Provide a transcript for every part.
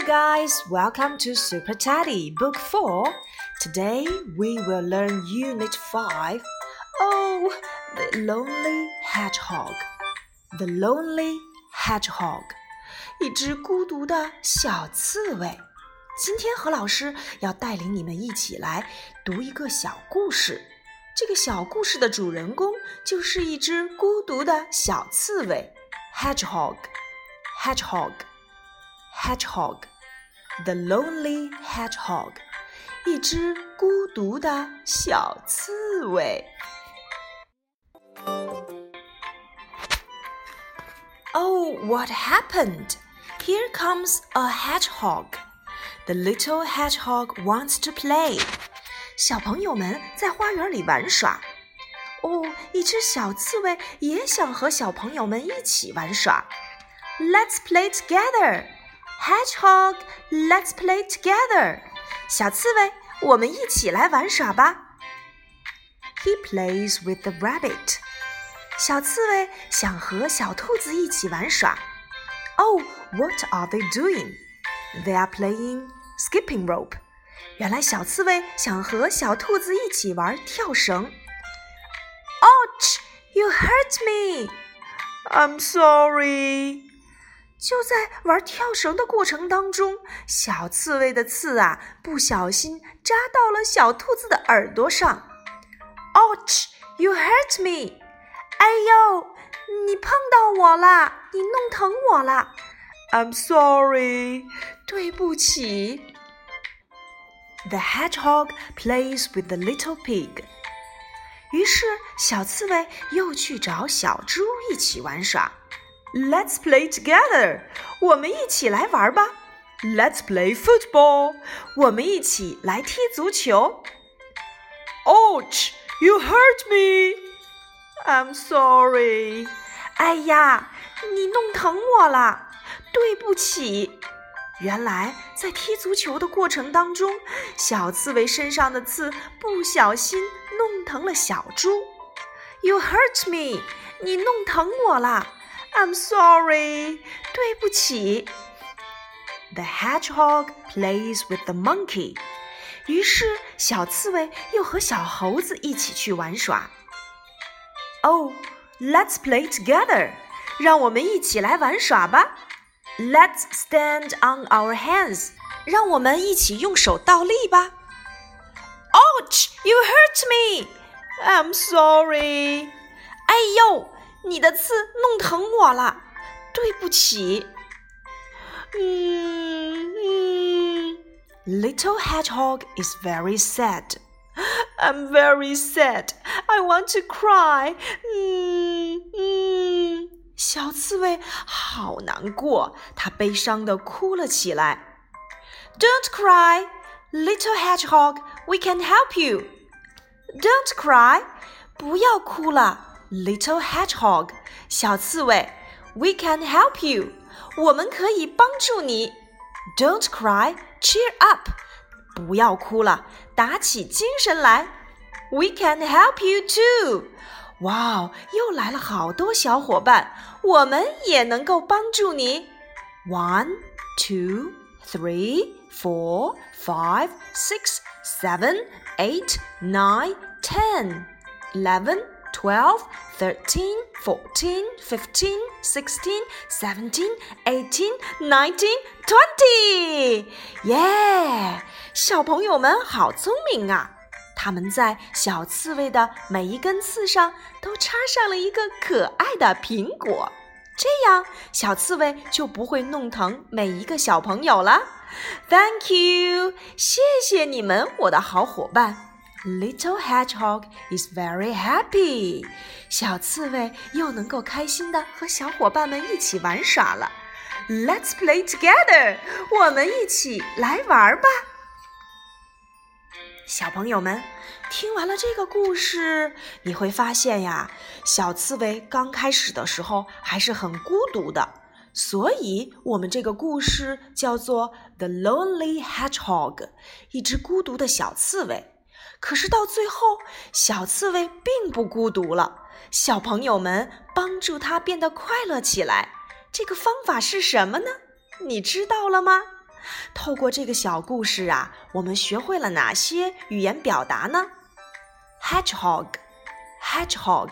guys, welcome to Super Teddy Book 4. Today we will learn Unit 5. Oh, the lonely hedgehog. The lonely hedgehog. 一只孤独的小刺猬。今天何老师要带领你们一起来读一个小故事。这个小故事的主人公就是一只孤独的小刺猬，hedgehog。hedgehog。 hedgehog, the lonely hedgehog，一只孤独的小刺猬。Oh, what happened? Here comes a hedgehog. The little hedgehog wants to play. 小朋友们在花园里玩耍。哦，一只小刺猬也想和小朋友们一起玩耍。Let's play together. Hedgehog, let's play together. 小刺猬，我们一起来玩耍吧。He plays with the rabbit. 小刺猬想和小兔子一起玩耍。Oh, what are they doing? They are playing skipping rope. 原来小刺猬想和小兔子一起玩跳绳。Ouch! You hurt me. I'm sorry. 就在玩跳绳的过程当中，小刺猬的刺啊，不小心扎到了小兔子的耳朵上。Ouch! You hurt me! 哎呦，你碰到我了，你弄疼我了。I'm sorry. 对不起。The hedgehog plays with the little pig. 于是，小刺猬又去找小猪一起玩耍。Let's play together. 我们一起来玩吧。Let's play football. 我们一起来踢足球。Ouch! You hurt me. I'm sorry. 哎呀，你弄疼我了，对不起。原来在踢足球的过程当中，小刺猬身上的刺不小心弄疼了小猪。You hurt me. 你弄疼我了。I'm sorry，对不起。The hedgehog plays with the monkey。于是，小刺猬又和小猴子一起去玩耍。Oh, let's play together。让我们一起来玩耍吧。Let's stand on our hands。让我们一起用手倒立吧。Ouch! You hurt me. I'm sorry. 哎呦！ 你的刺弄疼我了，对不起。嗯嗯，Little hedgehog is very sad. I'm very sad. I want to cry. 嗯嗯，小刺猬好难过，它悲伤的哭了起来。Don't cry, little hedgehog. We can help you. Don't cry. 不要哭了。 Little hedgehog，小刺猬，We can help you，我们可以帮助你。Don't cry, cheer up，不要哭了，打起精神来。We can help you too，哇哦，又来了好多小伙伴，我们也能够帮助你。One, two, three, four, five, six, seven, eight, nine, ten, eleven. Twelve thirteen fourteen fifteen sixteen seventeen eighteen nineteen twenty yeah，小朋友们好聪明啊，他们在小刺猬的每一根刺上都插上了一个可爱的苹果，这样小刺猬就不会弄疼每一个小朋友了。thank you，谢谢你们，我的好伙伴。Little hedgehog is very happy。小刺猬又能够开心的和小伙伴们一起玩耍了。Let's play together。我们一起来玩吧。小朋友们，听完了这个故事，你会发现呀，小刺猬刚开始的时候还是很孤独的，所以我们这个故事叫做《The Lonely Hedgehog》，一只孤独的小刺猬。可是到最后，小刺猬并不孤独了。小朋友们帮助它变得快乐起来。这个方法是什么呢？你知道了吗透过这个小故事啊，我们学会了哪些语言表达呢？Hedgehog，hedgehog，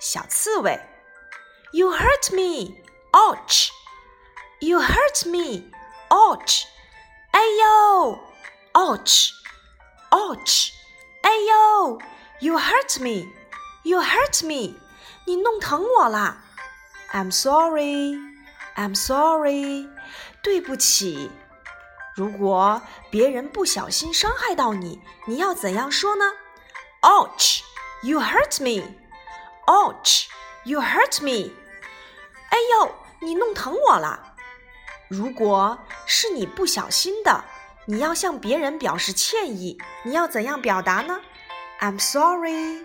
小刺猬。You hurt me, ouch! You hurt me, ouch! 哎呦，ouch, ouch! 哎呦，You hurt me, you hurt me! 你弄疼我啦。I'm sorry, I'm sorry. 对不起。如果别人不小心伤害到你，你要怎样说呢？Ouch! You hurt me. Ouch! You hurt me. 哎呦，你弄疼我了。如果是你不小心的，你要向别人表示歉意，你要怎样表达呢？I'm sorry.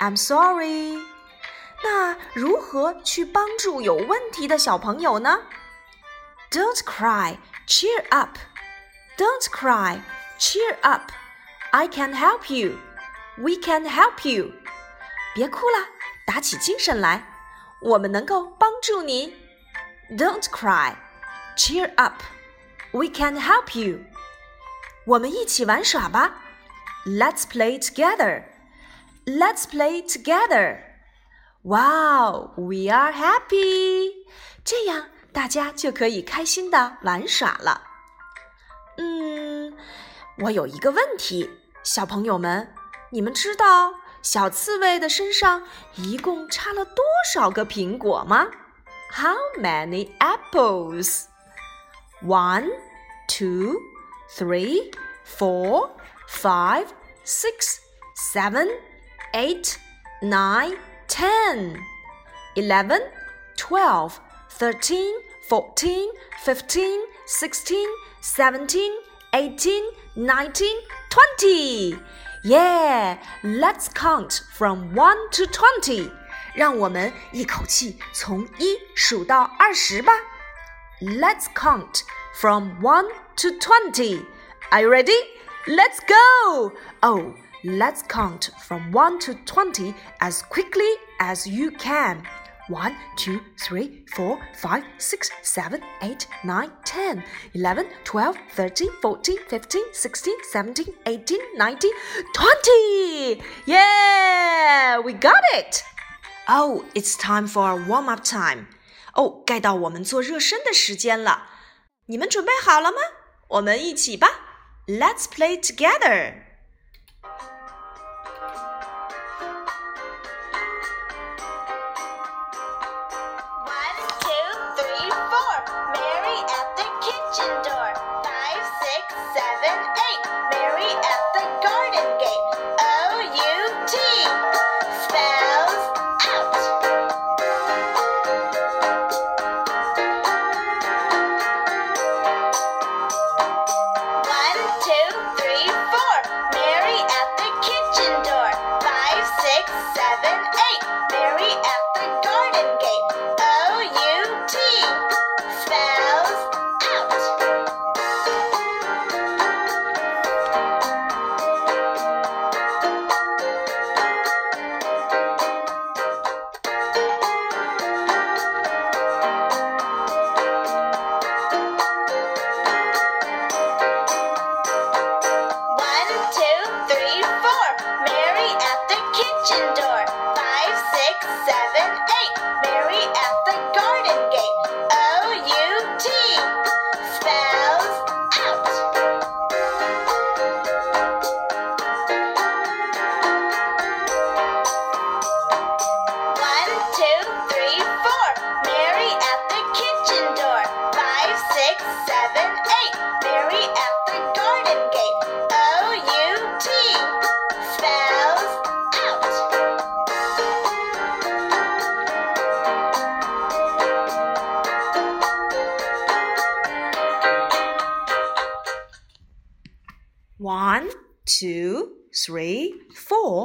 I'm sorry. 那如何去帮助有问题的小朋友呢？Don't cry, cheer up. Don't cry, cheer up. I can help you. We can help you. 别哭了，打起精神来，我们能够帮助你。Don't cry, cheer up. We can help you. 我们一起玩耍吧。Let's play together. Let's play together. Wow, we are happy. 这样。大家就可以开心的玩耍了。嗯，我有一个问题，小朋友们，你们知道小刺猬的身上一共插了多少个苹果吗？How many apples? One, two, three, four, five, six, seven, eight, nine, ten, eleven, twelve. 13, 14, 15, 16, 17, 18, 19, 20. Yeah, let's count from 1 to 20. 让我们一口气从一数到二十吧。Let's count from 1 to 20. Are you ready? Let's go! Oh, let's count from 1 to 20 as quickly as you can. 1, 2, 3, 4, 5, 6, 7, 8, 9, 10, 11, 12, 13, 14, 15, 16, 17, 18, 19, 20! Yeah! We got it! Oh, it's time for our warm up time. 哦，该到我们做热身的时间了。你们准备好了吗？ 我们一起吧。Let's play together. One,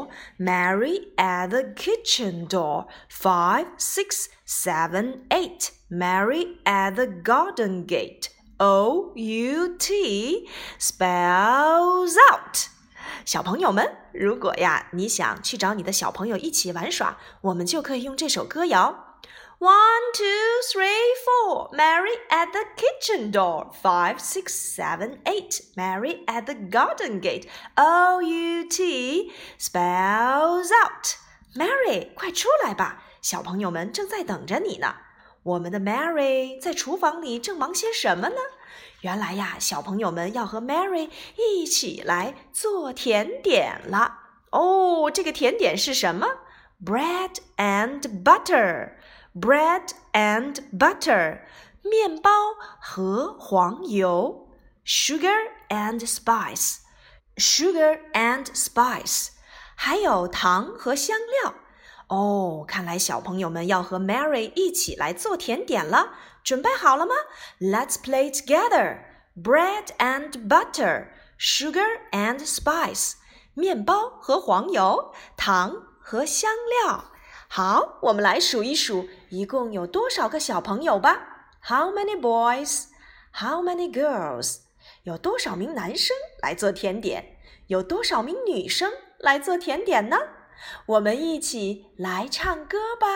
four. Mary at the kitchen door. Five, six, seven, eight. Mary at the garden gate. O U T spells out. 小朋友们，如果呀你想去找你的小朋友一起玩耍，我们就可以用这首歌谣。 One, two, three, four. Mary at the kitchen door. Five, six, seven, eight. Mary at the garden gate. O U T spells out. Mary，快出来吧，小朋友们正在等着你呢。我们的 Mary 在厨房里正忙些什么呢？原来呀，小朋友们要和 Mary 一起来做甜点了。哦，这个甜点是什么？Bread and butter。 bread and butter，面包和黄油；sugar and spice，sugar and spice，还有糖和香料。哦，看来小朋友们要和 Mary 一起来做甜点了。准备好了吗？Let's play together. Bread and butter, sugar and spice，面包和黄油，糖和香料。 好，我们来数一数，一共有多少个小朋友吧？How many boys? How many girls? 有多少名男生来做甜点？有多少名女生来做甜点呢？我们一起来唱歌吧。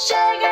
Shake